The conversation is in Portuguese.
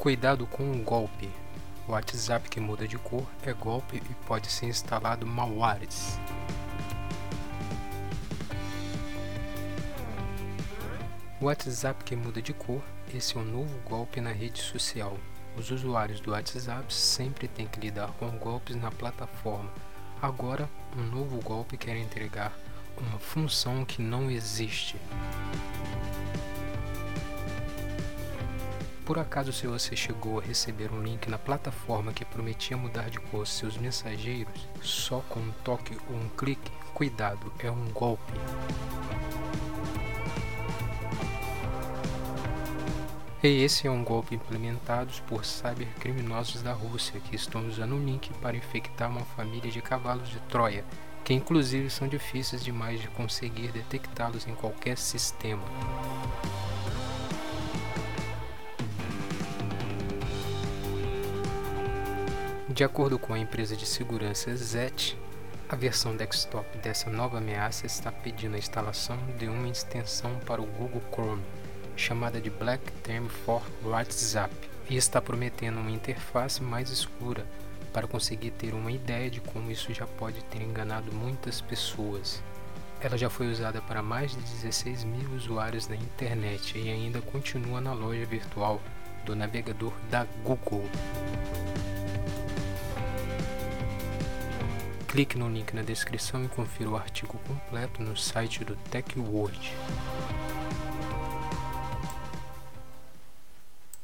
Cuidado com o golpe. O WhatsApp que muda de cor é golpe e pode ser instalado malwares. O WhatsApp que muda de cor, esse é um novo golpe na rede social. Os usuários do WhatsApp sempre têm que lidar com golpes na plataforma. Agora, um novo golpe quer entregar uma função que não existe. Por acaso, se você chegou a receber um link na plataforma que prometia mudar de cor seus mensageiros, só com um toque ou um clique, cuidado, é um golpe. E esse é um golpe implementado por cybercriminosos da Rússia que estão usando o link para infectar uma família de cavalos de Troia, que inclusive são difíceis demais de conseguir detectá-los em qualquer sistema. De acordo com a empresa de segurança ZET, a versão desktop dessa nova ameaça está pedindo a instalação de uma extensão para o Google Chrome, chamada de Black Term for WhatsApp, e está prometendo uma interface mais escura para conseguir ter uma ideia de como isso já pode ter enganado muitas pessoas. Ela já foi usada para mais de 16 mil usuários na internet e ainda continua na loja virtual do navegador da Google. Clique no link na descrição e confira o artigo completo no site do TechWord.